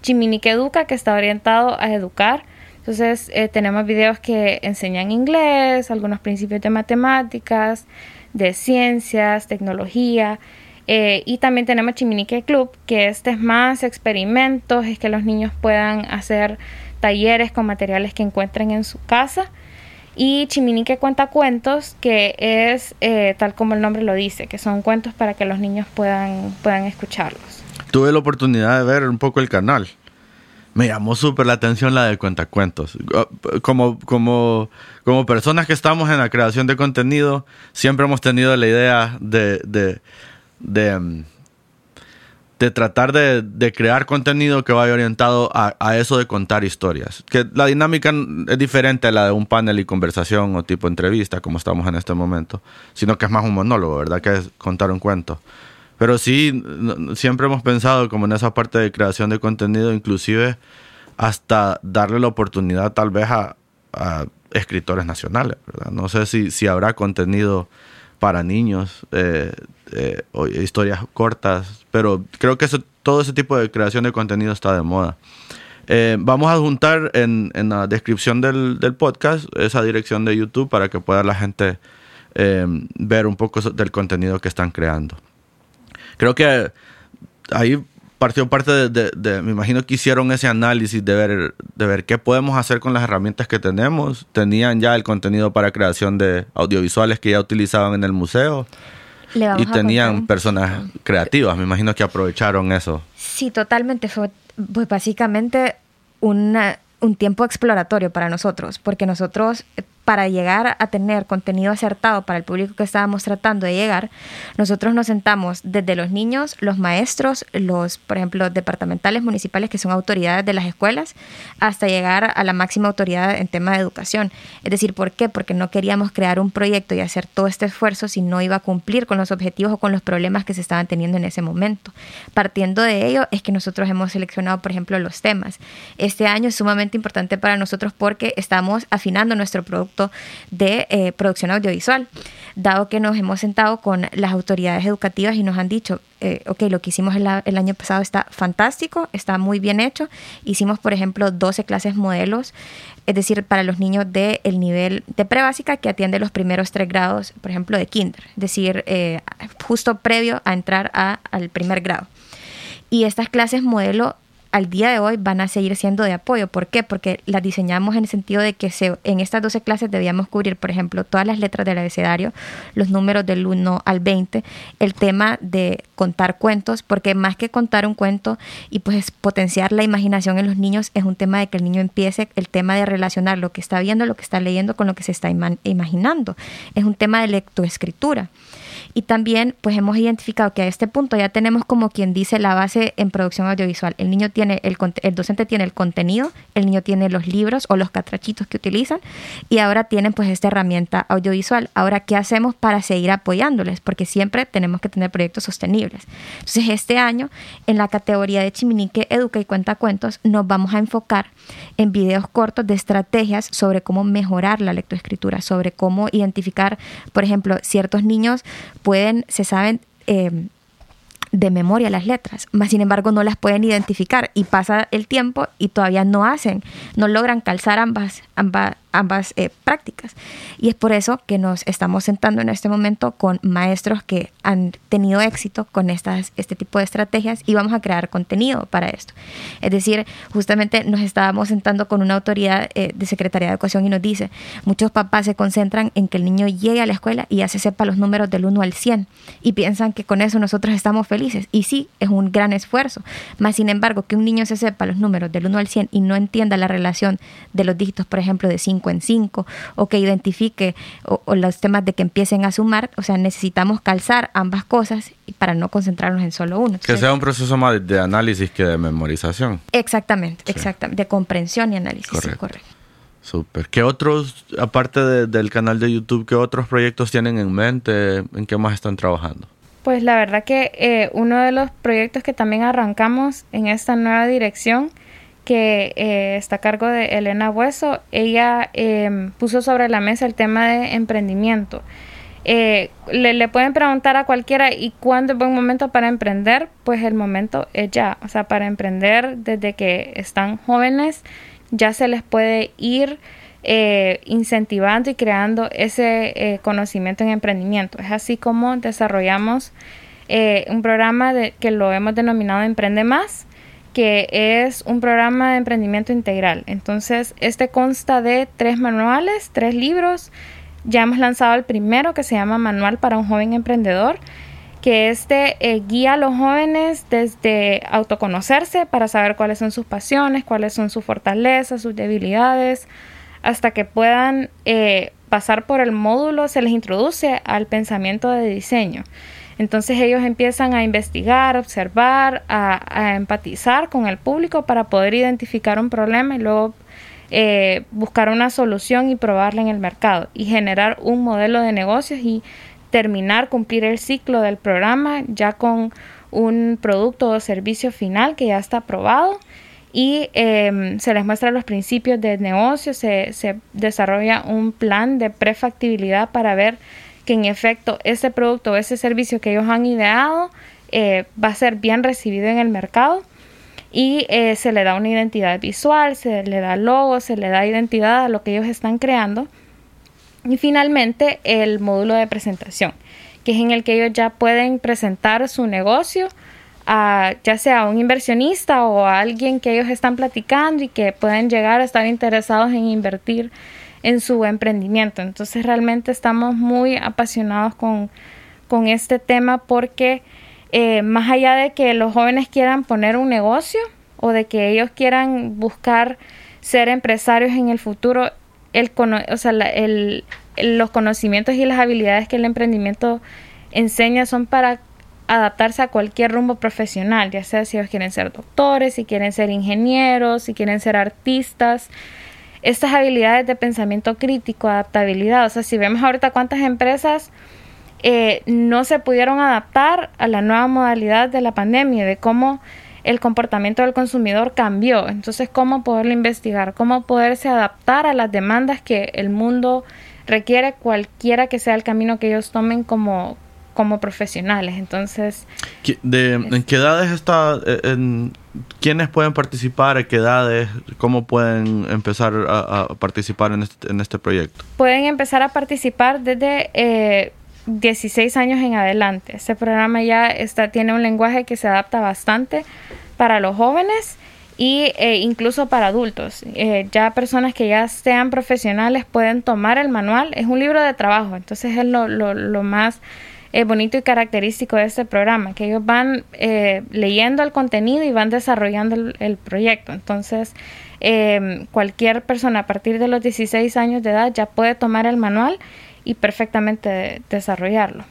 S4: Chiminique Educa, que está orientado a educar. Entonces, eh, tenemos videos que enseñan inglés, algunos principios de matemáticas, de ciencias, tecnología. Eh, y también tenemos Chiminique Club, que este es más experimentos, es que los niños puedan hacer talleres con materiales que encuentren en su casa. Y Chiminique cuenta cuentos, que es eh, tal como el nombre lo dice, que son cuentos para que los niños puedan, puedan escucharlos.
S3: Tuve la oportunidad de ver un poco el canal. Me llamó súper la atención la de cuentacuentos. Como, como, como personas que estamos en la creación de contenido, siempre hemos tenido la idea de, de de, de tratar de, de, crear contenido que vaya orientado a, a, eso de contar historias. Que la dinámica es diferente a la de un panel y conversación o tipo entrevista, como estamos en este momento, sino que es más un monólogo, ¿verdad? Que es contar un cuento. Pero sí, siempre hemos pensado como en esa parte de creación de contenido, inclusive hasta darle la oportunidad tal vez a, escritores nacionales. No sé si, habrá contenido para niños, eh, eh, o historias cortas, pero creo que eso, todo ese tipo de creación de contenido está de moda. Eh, vamos a juntar en, la descripción del, podcast esa dirección de YouTube para que pueda la gente ver un poco del contenido que están creando. Creo que ahí partió parte de, de, de, me imagino que hicieron ese análisis de ver, de ver qué podemos hacer con las herramientas que tenemos. Tenían ya el contenido para creación de audiovisuales que ya utilizaban en el museo. y tenían personas creativas, me imagino que aprovecharon eso.
S1: Sí, totalmente. Fue pues básicamente una, un tiempo exploratorio para nosotros, porque nosotros para llegar a tener contenido acertado para el público que estábamos tratando de llegar, nosotros nos sentamos desde los niños, los maestros, los, por ejemplo, departamentales municipales que son autoridades de las escuelas, hasta llegar a la máxima autoridad en tema de educación. Es decir, ¿por qué? Porque no queríamos crear un proyecto y hacer todo este esfuerzo si no iba a cumplir con los objetivos o con los problemas que se estaban teniendo en ese momento. Partiendo de ello es que nosotros hemos seleccionado, por ejemplo, los temas. Este año es sumamente importante para nosotros porque estamos afinando nuestro producto de eh, producción audiovisual, dado que nos hemos sentado con las autoridades educativas y nos han dicho, eh, ok, lo que hicimos el, año pasado está fantástico, está muy bien hecho. Hicimos, por ejemplo, 12 clases modelos, es decir, para los niños del el nivel de prebásica que atiende los primeros tres grados, por ejemplo, de kinder, es decir, eh, justo previo a entrar al primer grado. Y estas clases modelo al día de hoy van a seguir siendo de apoyo. ¿Por qué? Porque las diseñamos en el sentido de que se, en estas 12 clases debíamos cubrir, por ejemplo, todas las letras del abecedario, los números del 1 al 20, el tema de contar cuentos, porque más que contar un cuento y pues potenciar la imaginación en los niños, es un tema de que el niño empiece el tema de relacionar lo que está viendo, lo que está leyendo con lo que se está imaginando. Es un tema de lectoescritura. Y también pues hemos identificado que a este punto ya tenemos como quien dice la base en producción audiovisual. El niño tiene, el, el docente tiene el contenido, el niño tiene los libros o los catrachitos que utilizan y ahora tienen pues esta herramienta audiovisual. Ahora, ¿qué hacemos para seguir apoyándoles? Porque siempre tenemos que tener proyectos sostenibles. Entonces, este año en la categoría de Chiminique Educa y Cuenta Cuentos nos vamos a enfocar en videos cortos de estrategias sobre cómo mejorar la lectoescritura, sobre cómo identificar, por ejemplo, ciertos niños pueden, se saben eh, de memoria las letras, más sin embargo no las pueden identificar y pasa el tiempo y todavía no hacen, no logran calzar ambas, ambas, ambas eh, prácticas. Y es por eso que nos estamos sentando en este momento con maestros que han tenido éxito con estas, este tipo de estrategias y vamos a crear contenido para esto. Es decir, justamente nos estábamos sentando con una autoridad eh, de Secretaría de Educación y nos dice, muchos papás se concentran en que el niño llegue a la escuela y ya se sepa los números del 1 al 100 y piensan que con eso nosotros estamos felices. Y sí, es un gran esfuerzo. Más sin embargo, que un niño se sepa los números del 1 al 100 y no entienda la relación de los dígitos, por ejemplo, de 5 en 5 o que identifique o, los temas de que empiecen a sumar, o sea, necesitamos calzar ambas cosas para no concentrarnos en solo uno.
S3: que sea un proceso más de análisis que de memorización.
S1: Exactamente, exactamente, de comprensión y análisis. Correcto.
S3: Súper. ¿Qué otros, aparte del canal de YouTube, qué otros proyectos tienen en mente? ¿En qué más están trabajando?
S4: Pues la verdad que eh, uno de los proyectos que también arrancamos en esta nueva dirección que eh, está a cargo de Elena Hueso, ella em, puso sobre la mesa el tema de emprendimiento. Eh, le, pueden preguntar a cualquiera, ¿y cuándo es buen momento para emprender? Pues el momento es ya, o sea, para emprender desde que están jóvenes, ya se les puede ir eh, incentivando y creando ese conocimiento en emprendimiento. Es así como desarrollamos un programa de, que lo hemos denominado Emprende Más, que es un programa de emprendimiento integral. Entonces, este consta de tres manuales, tres libros. Ya hemos lanzado el primero que se llama Manual para un joven emprendedor, que este eh, guía a los jóvenes desde autoconocerse para saber cuáles son sus pasiones, cuáles son sus fortalezas, sus debilidades, hasta que puedan eh, pasar por el módulo, se les introduce al pensamiento de diseño. Entonces ellos empiezan a investigar, a observar, a, empatizar con el público para poder identificar un problema y luego eh, buscar una solución y probarla en el mercado y generar un modelo de negocios y terminar, cumplir el ciclo del programa ya con un producto o servicio final que ya está aprobado y em, se les muestra los principios de negocio, se, se desarrolla un plan de prefactibilidad para ver que en efecto ese producto o ese servicio que ellos han ideado eh, va a ser bien recibido en el mercado y eh, se le da una identidad visual, se le da logo, se le da identidad a lo que ellos están creando. Y finalmente el módulo de presentación, que es en el que ellos ya pueden presentar su negocio a ya sea a un inversionista o a alguien que ellos están platicando y que pueden llegar a estar interesados en invertir en su emprendimiento. Entonces realmente estamos muy apasionados con, este tema porque eh, más allá de que los jóvenes quieran poner un negocio o de que ellos quieran buscar ser empresarios en el futuro, o sea, el, los conocimientos y las habilidades que el emprendimiento enseña son para adaptarse a cualquier rumbo profesional, ya sea si ellos quieren ser doctores, si quieren ser ingenieros, si quieren ser artistas. Estas habilidades de pensamiento crítico, adaptabilidad, o sea, si vemos ahorita cuántas empresas eh, no se pudieron adaptar a la nueva modalidad de la pandemia, de cómo el comportamiento del consumidor cambió. Entonces, cómo poderlo investigar, cómo poderse adaptar a las demandas que el mundo requiere, cualquiera que sea el camino que ellos tomen como, como profesionales. Entonces...
S3: ¿En qué edades está? Eh, en, ¿Quiénes pueden participar? ¿En qué edades? ¿Cómo pueden empezar a, participar en este, en este, proyecto?
S4: Pueden empezar a participar desde... Eh, 16 años en adelante. Este programa ya está, tiene un lenguaje que se adapta bastante para los jóvenes y e incluso para adultos. Eh, ya personas que ya sean profesionales pueden tomar el manual. Es un libro de trabajo, entonces es lo, lo, lo más eh, bonito y característico de este programa, que ellos van eh, leyendo el contenido y van desarrollando el, proyecto. Entonces, eh, cualquier persona a partir de los 16 años de edad ya puede tomar el manual y perfectamente desarrollarlo.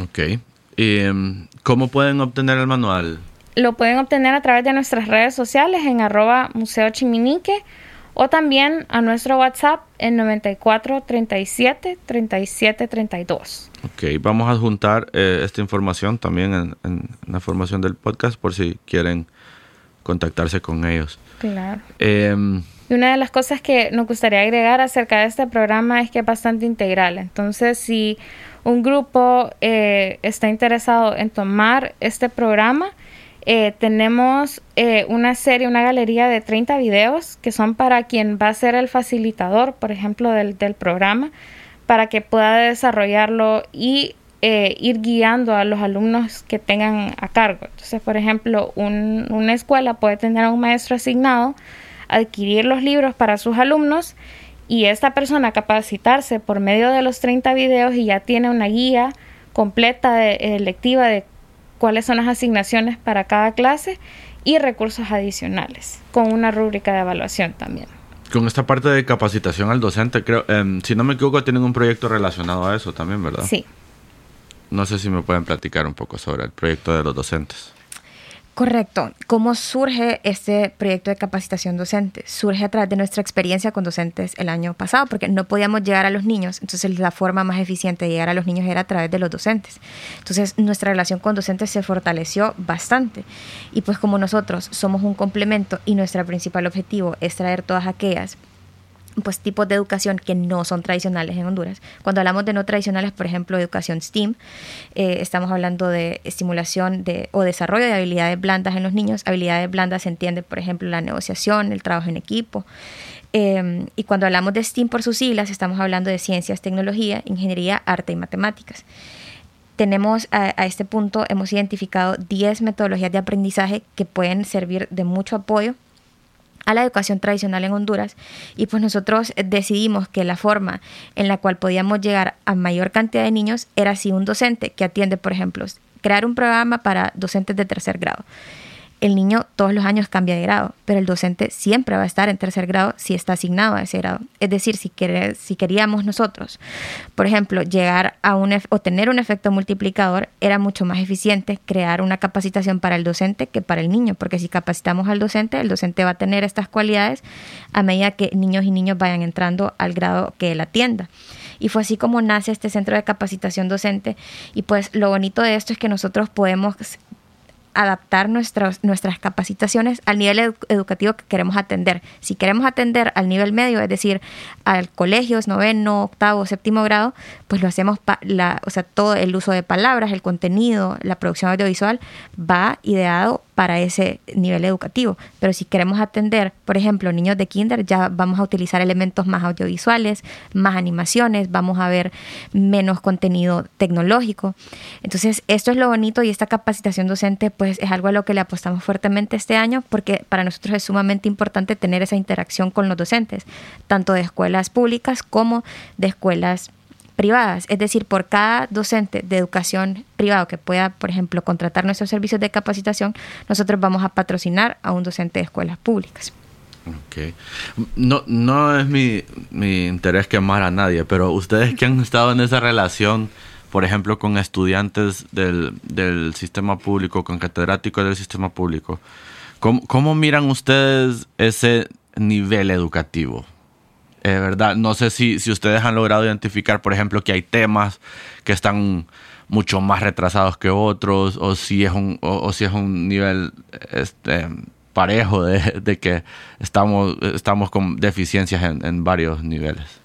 S3: Ok. ¿Y em, cómo pueden obtener el manual?
S4: Lo pueden obtener a través de nuestras redes sociales en arroba Museo Chiminique o también a nuestro WhatsApp en 94 37 37 32.
S3: Ok, vamos a adjuntar eh, esta información también en, la formación del podcast por si quieren contactarse con ellos.
S4: Claro. Em, y una de las cosas que nos gustaría agregar acerca de este programa es que es bastante integral. Entonces, si un grupo eh, está interesado en tomar este programa, eh, tenemos eh, una serie, una galería de 30 videos que son para quien va a ser el facilitador, por ejemplo, del, programa, para que pueda desarrollarlo y eh, ir guiando a los alumnos que tengan a cargo. Entonces, por ejemplo, una escuela puede tener a un maestro asignado, adquirir los libros para sus alumnos y esta persona capacitarse por medio de los 30 videos y ya tiene una guía completa de, lectiva de cuáles son las asignaciones para cada clase y recursos adicionales, con una rúbrica de evaluación también.
S3: Con esta parte de capacitación al docente, creo, em, si no me equivoco, tienen un proyecto relacionado a eso también, ¿verdad?
S4: Sí.
S3: No sé si me pueden platicar un poco sobre el proyecto de los docentes.
S1: Correcto. ¿Cómo surge este proyecto de capacitación docente? Surge a través de nuestra experiencia con docentes el año pasado, porque no podíamos llegar a los niños, entonces la forma más eficiente de llegar a los niños era a través de los docentes. Entonces nuestra relación con docentes se fortaleció bastante. Y pues como nosotros somos un complemento y nuestro principal objetivo es traer todas aquellas pues tipos de educación que no son tradicionales en Honduras. Cuando hablamos de no tradicionales, por ejemplo, educación STEAM, eh, estamos hablando de estimulación de, o desarrollo de habilidades blandas en los niños. Habilidades blandas se entiende, por ejemplo, la negociación, el trabajo en equipo. Em, y cuando hablamos de STEAM por sus siglas, estamos hablando de ciencias, tecnología, ingeniería, arte y matemáticas. Tenemos a, a este punto, hemos identificado 10 metodologías de aprendizaje que pueden servir de mucho apoyo a la educación tradicional en Honduras y pues nosotros decidimos que la forma en la cual podíamos llegar a mayor cantidad de niños era si un docente que atiende, por ejemplo, crear un programa para docentes de tercer grado el niño todos los años cambia de grado, pero el docente siempre va a estar en tercer grado si está asignado a ese grado. Es decir, si, si queríamos nosotros, por ejemplo, llegar a un o tener un efecto multiplicador, era mucho más eficiente crear una capacitación para el docente que para el niño, porque si capacitamos al docente, el docente va a tener estas cualidades a medida que niños y niños vayan entrando al grado que él atienda. Y fue así como nace este centro de capacitación docente. Y pues lo bonito de esto es que nosotros podemos adaptar nuestras, nuestras capacitaciones al nivel educativo que queremos atender. Si queremos atender al nivel medio, es decir, al colegios, noveno, octavo, séptimo grado, pues lo hacemos, la, o sea, todo el uso de palabras, el contenido, la producción audiovisual va ideado para ese nivel educativo. Pero si queremos atender, por ejemplo, niños de kinder, ya vamos a utilizar elementos más audiovisuales, más animaciones, vamos a ver menos contenido tecnológico. Entonces, esto es lo bonito y esta capacitación docente, pues es algo a lo que le apostamos fuertemente este año porque para nosotros es sumamente importante tener esa interacción con los docentes, tanto de escuelas públicas como de escuelas privadas, es decir, por cada docente de educación privado que pueda, por ejemplo, contratar nuestros servicios de capacitación, nosotros vamos a patrocinar a un docente de escuelas públicas.
S3: No, no es mi, mi interés quemar a nadie, pero ustedes que han estado en esa relación, por ejemplo, con estudiantes del, del sistema público, con catedráticos del sistema público, ¿cómo, cómo miran ustedes ese nivel educativo? Eh, ¿Verdad? No sé si, si ustedes han logrado identificar, por ejemplo, que hay temas que están mucho más retrasados que otros, o si es un, o, si es un nivel este, parejo de, de, que estamos, estamos con deficiencias en, en varios niveles.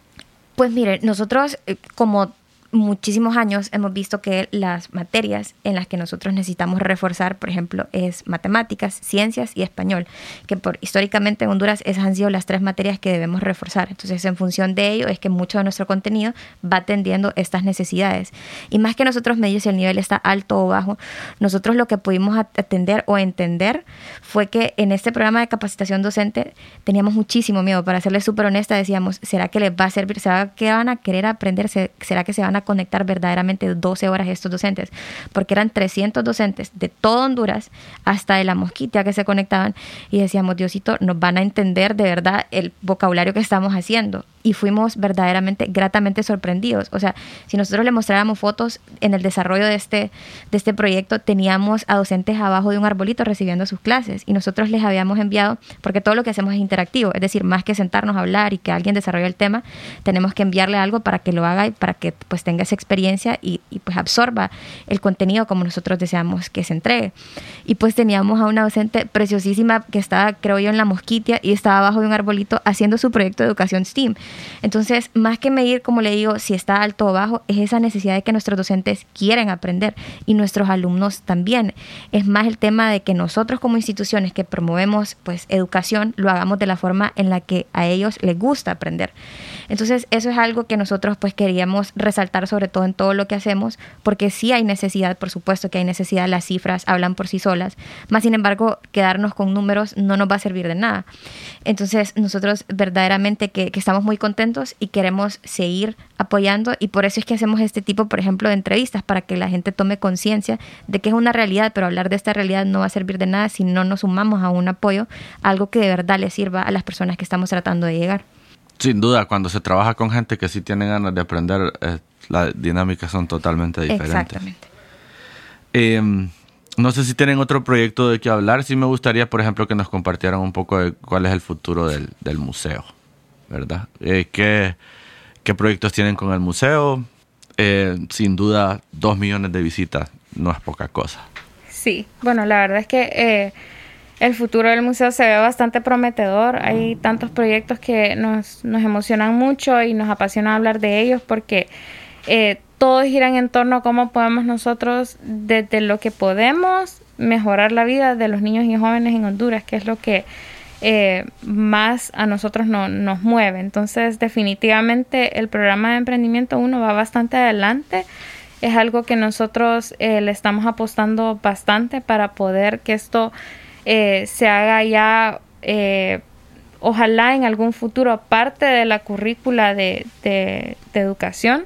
S1: Pues mire, nosotros eh, como muchísimos años hemos visto que las materias en las que nosotros necesitamos reforzar, por ejemplo, es matemáticas, ciencias y español, que por históricamente en Honduras esas han sido las tres materias que debemos reforzar. Entonces, en función de ello es que mucho de nuestro contenido va atendiendo estas necesidades. Y más que nosotros medir si el nivel está alto o bajo, nosotros lo que pudimos atender o entender fue que en este programa de capacitación docente teníamos muchísimo miedo. Para serles súper honesta, decíamos, ¿será que les va a servir? ¿Será que van a querer aprender? ¿Será que se van a conectar verdaderamente 12 horas estos docentes, porque eran 300 docentes de todo Honduras hasta de la mosquita que se conectaban y decíamos, Diosito, nos van a entender de verdad el vocabulario que estamos haciendo y fuimos verdaderamente gratamente sorprendidos. O sea, si nosotros le mostráramos fotos en el desarrollo de este, de este proyecto, teníamos a docentes abajo de un arbolito recibiendo sus clases y nosotros les habíamos enviado, porque todo lo que hacemos es interactivo, es decir, más que sentarnos a hablar y que alguien desarrolle el tema, tenemos que enviarle algo para que lo haga y para que pues tenga esa experiencia y, pues absorba el contenido como nosotros deseamos que se entregue. Y pues teníamos a una docente preciosísima que estaba, creo yo, en la mosquitia y estaba abajo de un arbolito haciendo su proyecto de educación STEAM. Entonces, más que medir, como le digo, si está alto o bajo, es esa necesidad de que nuestros docentes quieren aprender y nuestros alumnos también. Es más el tema de que nosotros como instituciones que promovemos pues educación, lo hagamos de la forma en la que a ellos les gusta aprender. Entonces, eso es algo que nosotros pues queríamos resaltar sobre todo en todo lo que hacemos, porque sí hay necesidad, por supuesto que hay necesidad, las cifras hablan por sí solas, más sin embargo, quedarnos con números no nos va a servir de nada. Entonces, nosotros verdaderamente que, que estamos muy contentos y queremos seguir apoyando y por eso es que hacemos este tipo, por ejemplo, de entrevistas para que la gente tome conciencia de que es una realidad, pero hablar de esta realidad no va a servir de nada si no nos sumamos a un apoyo, algo que de verdad le sirva a las personas que estamos tratando de llegar.
S3: Sin duda, cuando se trabaja con gente que sí tiene ganas de aprender, eh, las dinámicas son totalmente diferentes.
S1: Exactamente.
S3: Eh, no sé si tienen otro proyecto de qué hablar. Sí me gustaría, por ejemplo, que nos compartieran un poco de cuál es el futuro del, del museo, ¿verdad? Eh, ¿qué, ¿qué, proyectos tienen con el museo? Eh, sin duda, dos millones de visitas no es poca cosa.
S4: Sí, bueno, la verdad es que eh, el futuro del museo se ve bastante prometedor. Hay tantos proyectos que nos, nos emocionan mucho y nos apasiona hablar de ellos porque eh, todos giran en torno a cómo podemos nosotros, desde lo que podemos, mejorar la vida de los niños y jóvenes en Honduras, que es lo que eh, más a nosotros no, nos mueve. Entonces, definitivamente el programa de emprendimiento 1 va bastante adelante. Es algo que nosotros eh, le estamos apostando bastante para poder que esto eh, se haga ya, eh, ojalá en algún futuro, parte de la currícula de, de, de educación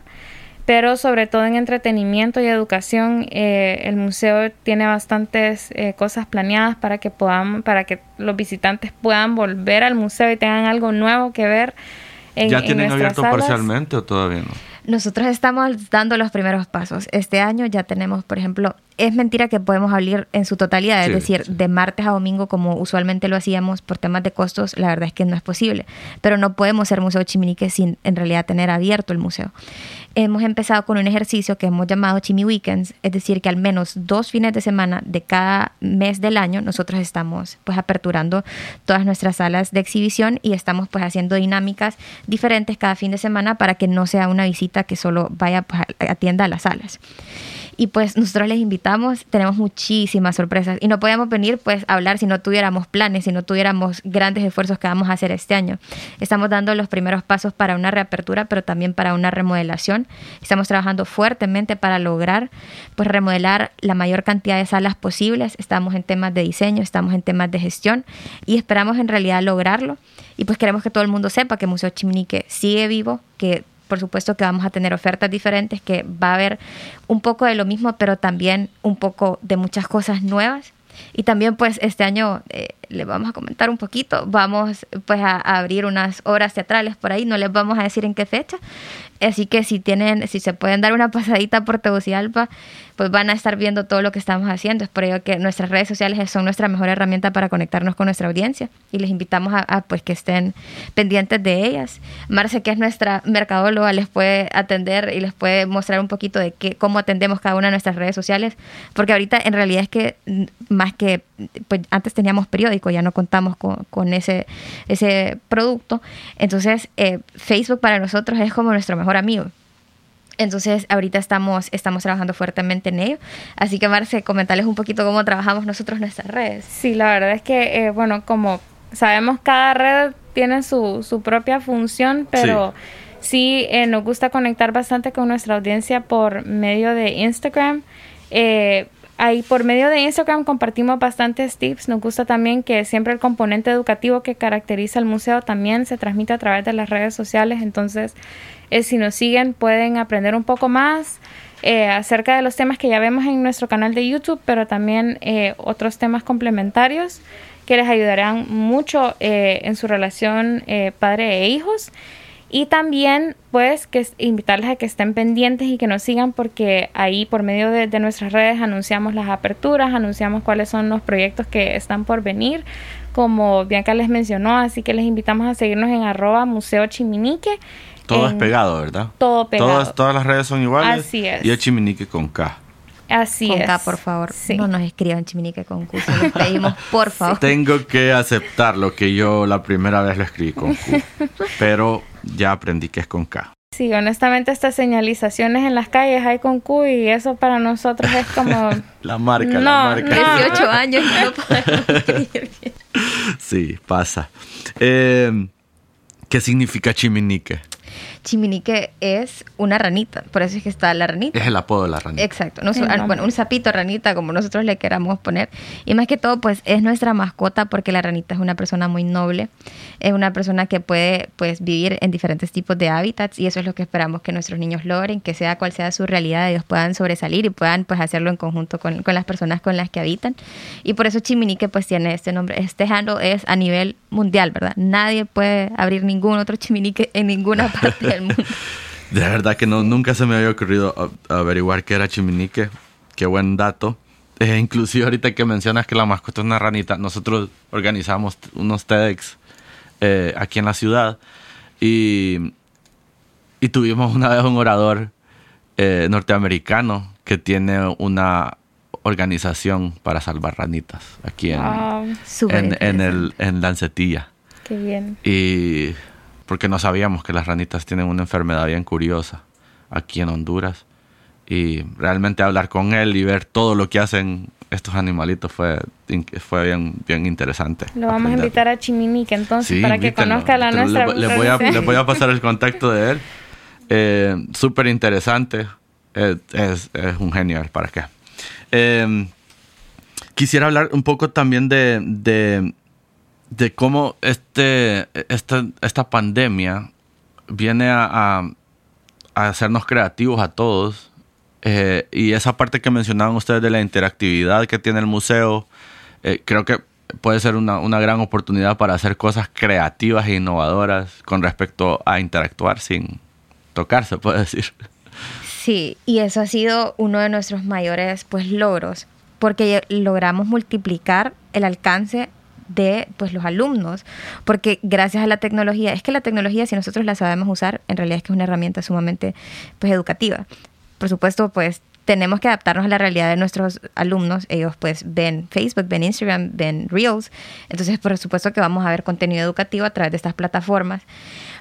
S4: pero sobre todo en entretenimiento y educación eh, el museo tiene bastantes eh, cosas planeadas para que podamos para que los visitantes puedan volver al museo y tengan algo nuevo que ver
S3: en, ya tienen en abierto salas. parcialmente o todavía no
S1: nosotros estamos dando los primeros pasos este año ya tenemos por ejemplo es mentira que podemos abrir en su totalidad, es decir, sí. de martes a domingo como usualmente lo hacíamos por temas de costos, la verdad es que no es posible, pero no podemos ser Museo Chiminique sin en realidad tener abierto el museo. Hemos empezado con un ejercicio que hemos llamado Chimi Weekends, es decir, que al menos dos fines de semana de cada mes del año nosotros estamos pues aperturando todas nuestras salas de exhibición y estamos pues haciendo dinámicas diferentes cada fin de semana para que no sea una visita que solo vaya pues, atienda a las salas y pues nosotros les invitamos, tenemos muchísimas sorpresas y no podíamos venir pues a hablar si no tuviéramos planes, si no tuviéramos grandes esfuerzos que vamos a hacer este año. Estamos dando los primeros pasos para una reapertura, pero también para una remodelación. Estamos trabajando fuertemente para lograr pues remodelar la mayor cantidad de salas posibles. Estamos en temas de diseño, estamos en temas de gestión y esperamos en realidad lograrlo. Y pues queremos que todo el mundo sepa que Museo Chiminique sigue vivo, que por supuesto que vamos a tener ofertas diferentes, que va a haber un poco de lo mismo, pero también un poco de muchas cosas nuevas. Y también pues este año eh, les vamos a comentar un poquito. Vamos pues a, abrir unas obras teatrales por ahí, no les vamos a decir en qué fecha. Así que si tienen, si se pueden dar una pasadita por Tegucigalpa, pues van a estar viendo todo lo que estamos haciendo. Es por ello que nuestras redes sociales son nuestra mejor herramienta para conectarnos con nuestra audiencia y les invitamos a, pues que estén pendientes de ellas. Marce, que es nuestra mercadóloga, les puede atender y les puede mostrar un poquito de qué, cómo atendemos cada una de nuestras redes sociales, porque ahorita en realidad es que mm, más que, pues antes teníamos periódico, ya no contamos con, con ese, ese producto, entonces eh, Facebook para nosotros es como nuestro mejor amigo. Entonces, ahorita estamos, estamos trabajando fuertemente en ello. Así que, Marce, comentarles un poquito cómo trabajamos nosotros nuestras redes.
S4: Sí, la verdad es que, eh, bueno, como sabemos, cada red tiene su, su propia función, pero sí, sí eh, nos gusta conectar bastante con nuestra audiencia por medio de Instagram. Eh, ahí por medio de Instagram compartimos bastantes tips. Nos gusta también que siempre el componente educativo que caracteriza el museo también se transmite a través de las redes sociales. Entonces, eh, si nos siguen pueden aprender un poco más eh, acerca de los temas que ya vemos en nuestro canal de YouTube, pero también eh, otros temas complementarios que les ayudarán mucho eh, en su relación padre e hijos. Y también, pues, que invitarles a que estén pendientes y que nos sigan porque ahí por medio de, de, nuestras redes anunciamos las aperturas, anunciamos cuáles son los proyectos que están por venir, como Bianca les mencionó, así que les invitamos a seguirnos en arroba Museo Chiminique.
S3: Todo en, es pegado, ¿verdad?
S4: Todo pegado.
S3: Todas, todas las redes son iguales.
S4: Así es.
S3: Y el Chiminique con K.
S4: Así
S1: con
S4: es.
S1: K, por favor. Sí. No nos escriban chiminique con Q. Se los pedimos, por <laughs> favor.
S3: Tengo que aceptar lo que yo la primera vez lo escribí con Q. <laughs> pero ya aprendí que es con K.
S4: Sí, honestamente estas señalizaciones en las calles hay con Q y eso para nosotros es como... <laughs>
S3: la marca,
S4: no,
S3: la marca.
S4: No.
S1: 18 años y no podemos <laughs> escribir bien.
S3: Sí, pasa. Eh, ¿Qué significa chiminique?
S1: Chiminique es una ranita, por eso es que está la ranita.
S3: Es el apodo de la ranita.
S1: Exacto, no, bueno, un sapito ranita, como nosotros le queramos poner. Y más que todo, pues es nuestra mascota porque la ranita es una persona muy noble, es una persona que puede pues vivir en diferentes tipos de hábitats y eso es lo que esperamos que nuestros niños logren, que sea cual sea su realidad, ellos puedan sobresalir y puedan pues hacerlo en conjunto con, con las personas con las que habitan. Y por eso Chiminique pues tiene este nombre. Este handle es a nivel mundial, ¿verdad? Nadie puede abrir ningún otro Chiminique en ninguna <laughs> parte del mundo. <laughs>
S3: De verdad que no, nunca se me había ocurrido averiguar qué era chiminique. Qué buen dato. Eh, inclusive ahorita que mencionas que la mascota es una ranita, nosotros organizamos unos TEDx eh, aquí en la ciudad y, y, tuvimos una vez un orador eh, norteamericano que tiene una organización para salvar ranitas aquí en,
S4: Wow.
S3: en, en, el, en Lancetilla.
S4: Qué bien.
S3: Y porque no sabíamos que las ranitas tienen una enfermedad bien curiosa aquí en Honduras. Y realmente hablar con él y ver todo lo que hacen estos animalitos fue, fue bien, bien interesante.
S4: Lo vamos
S3: aprender.
S4: a invitar a Chiminique entonces
S3: Sí,
S4: para que conozca la nuestra.
S3: le, le voy a, le voy a pasar el contacto de él. Eh, Súper interesante. Eh, es, es un genio, ¿para qué? Eh, quisiera hablar un poco también de, de, de cómo este, esta, esta pandemia viene a, a- a hacernos creativos a todos. Eh, y esa parte que mencionaban ustedes de la interactividad que tiene el museo, eh, creo que puede ser una, una gran oportunidad para hacer cosas creativas e innovadoras con respecto a interactuar sin tocarse, puede decir.
S1: Sí, y eso ha sido uno de nuestros mayores pues logros, porque logramos multiplicar el alcance de pues los alumnos, porque gracias a la tecnología, es que la tecnología si nosotros la sabemos usar, en realidad es que es una herramienta sumamente pues educativa. Por supuesto, pues tenemos que adaptarnos a la realidad de nuestros alumnos. Ellos pues ven Facebook, ven Instagram, ven Reels. Entonces, por supuesto que vamos a ver contenido educativo a través de estas plataformas.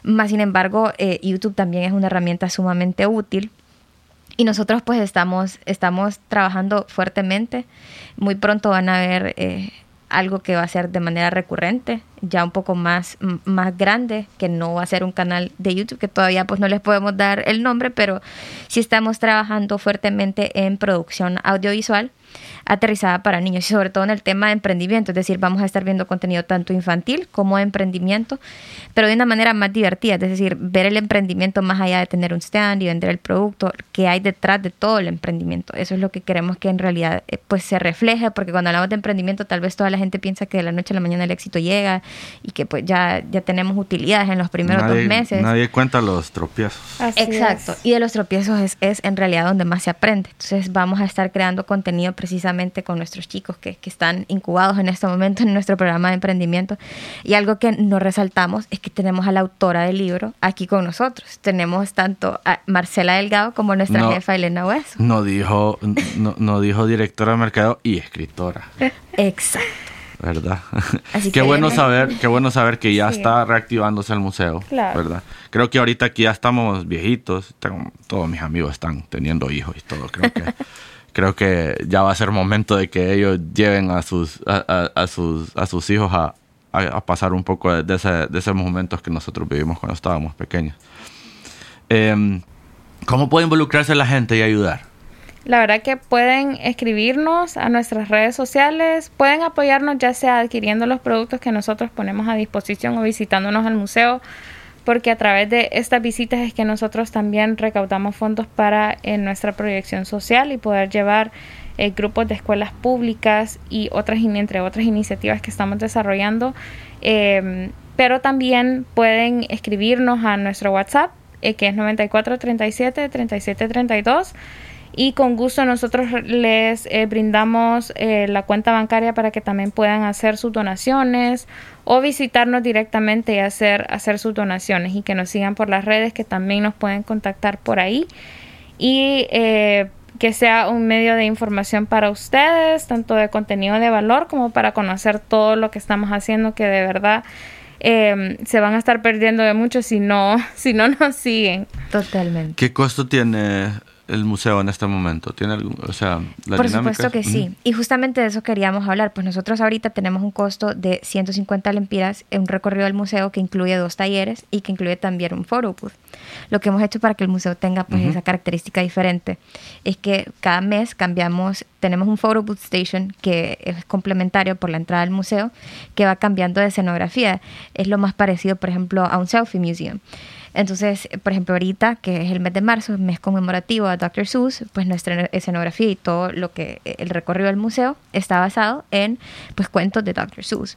S1: Más sin embargo, eh, YouTube también es una herramienta sumamente útil. Y nosotros pues estamos, estamos trabajando fuertemente. Muy pronto van a ver eh, algo que va a ser de manera recurrente. Ya un poco más, más grande, que no va a ser un canal de YouTube, que todavía pues no les podemos dar el nombre, pero sí estamos trabajando fuertemente en producción audiovisual aterrizada para niños y sobre todo en el tema de emprendimiento, es decir, vamos a estar viendo contenido tanto infantil como de emprendimiento, pero de una manera más divertida, es decir, ver el emprendimiento más allá de tener un stand y vender el producto, que hay detrás de todo el emprendimiento. Eso es lo que queremos que en realidad eh, pues se refleje, porque cuando hablamos de emprendimiento tal vez toda la gente piensa que de la noche a la mañana el éxito llega y que pues ya, ya tenemos utilidades en los primeros dos meses.
S3: Nadie cuenta los tropiezos.
S1: Exacto, y de los tropiezos es, es en realidad donde más se aprende. Entonces vamos a estar creando contenido precisamente con nuestros chicos que, que, están incubados en este momento en nuestro programa de emprendimiento. Y algo que nos resaltamos es que tenemos a la autora del libro aquí con nosotros. Tenemos tanto a Marcela Delgado como nuestra jefa Elena Hueso.
S3: No dijo, no, no dijo directora de mercado y escritora. <laughs>
S1: Exacto.
S3: ¿Verdad? <laughs> Así qué bueno saber, qué bueno saber que ya está reactivándose el museo, ¿verdad? Creo que ahorita aquí ya estamos viejitos, tengo, todos mis amigos están teniendo hijos y todo, creo que <laughs> creo que ya va a ser momento de que ellos lleven a sus, a, sus, a sus hijos a, pasar un poco de, ese, de, esos momentos que nosotros vivimos cuando estábamos pequeños. Em, ¿Cómo puede involucrarse la gente y ayudar?
S4: La verdad que pueden escribirnos a nuestras redes sociales, pueden apoyarnos ya sea adquiriendo los productos que nosotros ponemos a disposición o visitándonos al museo porque a través de estas visitas es que nosotros también recaudamos fondos para en nuestra proyección social y poder llevar eh, grupos de escuelas públicas y otras entre otras iniciativas que estamos desarrollando. Em, pero también pueden escribirnos a nuestro WhatsApp eh, que es 9437 3732 y con gusto nosotros les eh, brindamos eh, la cuenta bancaria para que también puedan hacer sus donaciones o visitarnos directamente y hacer, hacer sus donaciones y que nos sigan por las redes que también nos pueden contactar por ahí y eh, que sea un medio de información para ustedes, tanto de contenido de valor como para conocer todo lo que estamos haciendo que de verdad se van a estar perdiendo de mucho si no, <laughs> si no nos siguen.
S1: Totalmente.
S3: ¿Qué costo tiene el museo en este momento? ¿Tiene algún, o sea,
S1: la Por supuesto que sí. Y justamente de eso queríamos hablar. Pues nosotros ahorita tenemos un costo de 150 lempiras en un recorrido del museo que incluye dos talleres y que incluye también un photo booth. Lo que hemos hecho para que el museo tenga pues esa característica diferente es que cada mes cambiamos, tenemos un photo booth station que es complementario por la entrada al museo que va cambiando de escenografía. Es lo más parecido, por ejemplo, a un selfie museum. Entonces, por ejemplo, ahorita, que es el mes de marzo, mes conmemorativo a Dr. Seuss, pues nuestra escenografía y todo lo que el recorrido del museo está basado en pues cuentos de Dr. Seuss.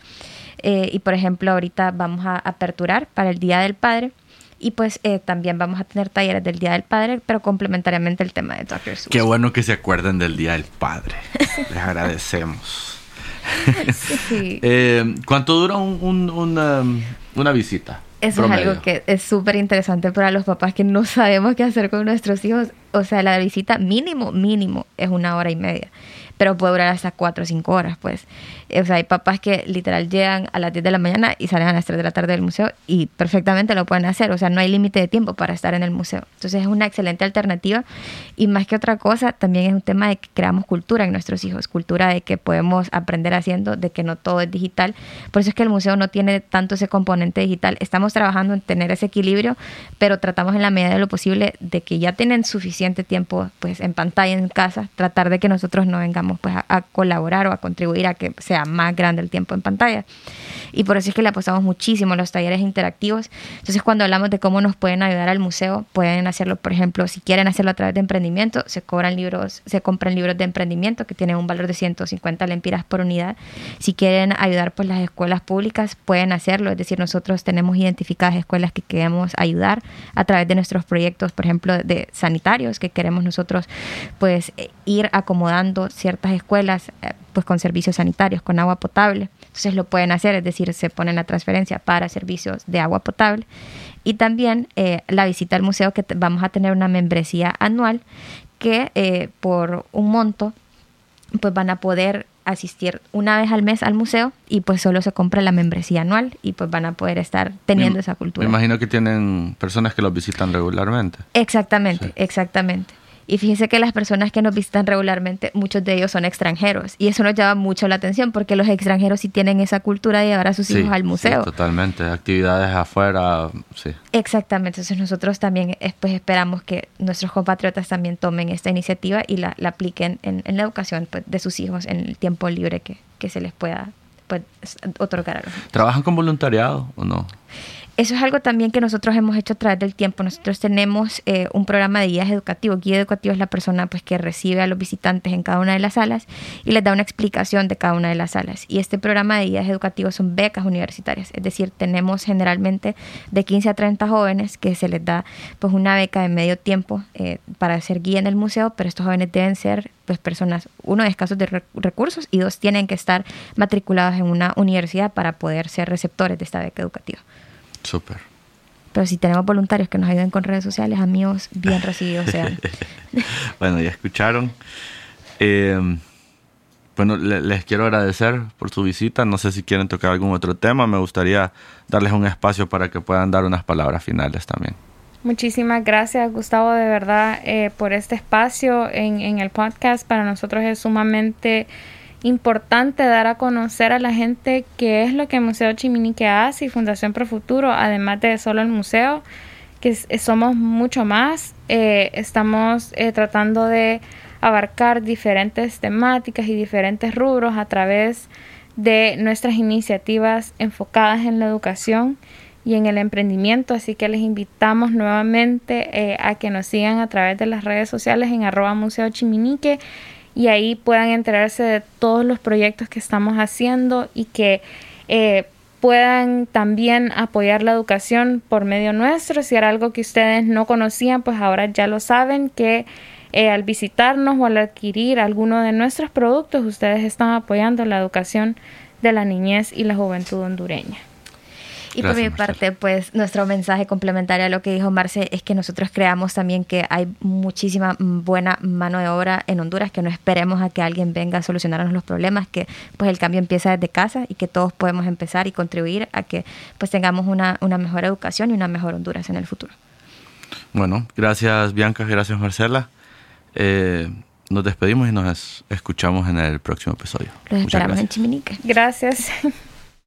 S1: Eh, y por ejemplo, ahorita vamos a aperturar para el Día del Padre y pues eh, también vamos a tener talleres del Día del Padre, pero complementariamente el tema de Dr. Seuss.
S3: Qué bueno que se acuerden del Día del Padre. <laughs> Les agradecemos. <laughs> Eh, ¿Cuánto dura un, una, una visita?
S1: Eso es algo que es súper interesante para los papás que no sabemos qué hacer con nuestros hijos. O sea, la visita mínimo, mínimo es una hora y media pero puede durar hasta 4 o 5 horas, pues. O sea, hay papás que literal llegan a las 10 de la mañana y salen a las 3 de la tarde del museo y perfectamente lo pueden hacer, o sea, no hay límite de tiempo para estar en el museo. Entonces es una excelente alternativa y más que otra cosa, también es un tema de que creamos cultura en nuestros hijos, cultura de que podemos aprender haciendo, de que no todo es digital. Por eso es que el museo no tiene tanto ese componente digital. Estamos trabajando en tener ese equilibrio, pero tratamos en la medida de lo posible de que ya tienen suficiente tiempo pues en pantalla en casa, tratar de que nosotros no vengamos pues a, colaborar o a contribuir a que sea más grande el tiempo en pantalla. Y por eso es que le apostamos muchísimo a los talleres interactivos. Entonces cuando hablamos de cómo nos pueden ayudar al museo, pueden hacerlo, por ejemplo, si quieren hacerlo a través de emprendimiento, se cobran libros, se compran libros de emprendimiento que tienen un valor de 150 lempiras por unidad. Si quieren ayudar pues las escuelas públicas, pueden hacerlo. Es decir, nosotros tenemos identificadas escuelas que queremos ayudar a través de nuestros proyectos, por ejemplo, de sanitarios, que queremos nosotros pues ir acomodando ciertas escuelas eh, pues con servicios sanitarios, con agua potable. Entonces lo pueden hacer, es decir, se ponen la transferencia para servicios de agua potable. Y también eh, la visita al museo, que vamos a tener una membresía anual que eh, por un monto pues van a poder asistir una vez al mes al museo y pues solo se compra la membresía anual y pues van a poder estar teniendo esa cultura.
S3: Me imagino que tienen personas que los visitan regularmente.
S1: Exactamente, exactamente. Y fíjense que las personas que nos visitan regularmente, muchos de ellos son extranjeros. Y eso nos llama mucho la atención porque los extranjeros sí tienen esa cultura de llevar a sus hijos al museo.
S3: Sí, totalmente. Actividades afuera, sí.
S1: Exactamente. Entonces nosotros también pues, esperamos que nuestros compatriotas también tomen esta iniciativa y la, apliquen en, la educación pues, de sus hijos en el tiempo libre que, que se les pueda pues, otorgar a los
S3: ¿Trabajan con voluntariado o no?
S1: Eso es algo también que nosotros hemos hecho a través del tiempo. Nosotros tenemos eh, un programa de guías educativos. Guía educativo es la persona pues, que recibe a los visitantes en cada una de las salas y les da una explicación de cada una de las salas. Y este programa de guías educativos son becas universitarias. Es decir, tenemos generalmente de 15 a 30 jóvenes que se les da pues, una beca de medio tiempo eh, para ser guía en el museo, pero estos jóvenes deben ser pues, personas, uno, de escasos de recursos y dos, tienen que estar matriculados en una universidad para poder ser receptores de esta beca educativa.
S3: Súper.
S1: Pero si tenemos voluntarios que nos ayuden con redes sociales, amigos, bien recibidos sean. <laughs>
S3: bueno, ya escucharon. Eh, bueno, les quiero agradecer por su visita. No sé si quieren tocar algún otro tema. Me gustaría darles un espacio para que puedan dar unas palabras finales también.
S4: Muchísimas gracias, Gustavo, de verdad, eh, por este espacio en, en el podcast. Para nosotros es sumamente importante dar a conocer a la gente qué es lo que Museo Chiminique hace y Fundación Pro Futuro, además de solo el museo, que somos mucho más. Eh, estamos eh, tratando de abarcar diferentes temáticas y diferentes rubros a través de nuestras iniciativas enfocadas en la educación y en el emprendimiento, así que les invitamos nuevamente eh, a que nos sigan a través de las redes sociales en arroba museo chiminique y ahí puedan enterarse de todos los proyectos que estamos haciendo y que eh, puedan también apoyar la educación por medio nuestro. Si era algo que ustedes no conocían, pues ahora ya lo saben que eh, al visitarnos o al adquirir alguno de nuestros productos, ustedes están apoyando la educación de la niñez y la juventud hondureña.
S1: Y por mi parte, pues nuestro mensaje complementario a lo que dijo Marce es que nosotros creamos también que hay muchísima buena mano de obra en Honduras, que no esperemos a que alguien venga a solucionarnos los problemas, que pues el cambio empieza desde casa y que todos podemos empezar y contribuir a que pues tengamos una, una mejor educación y una mejor Honduras en el futuro.
S3: Bueno, gracias Bianca, gracias Marcela. Eh, nos despedimos y nos escuchamos en el próximo episodio.
S1: Los esperamos en Chiminique.
S4: Gracias. <laughs>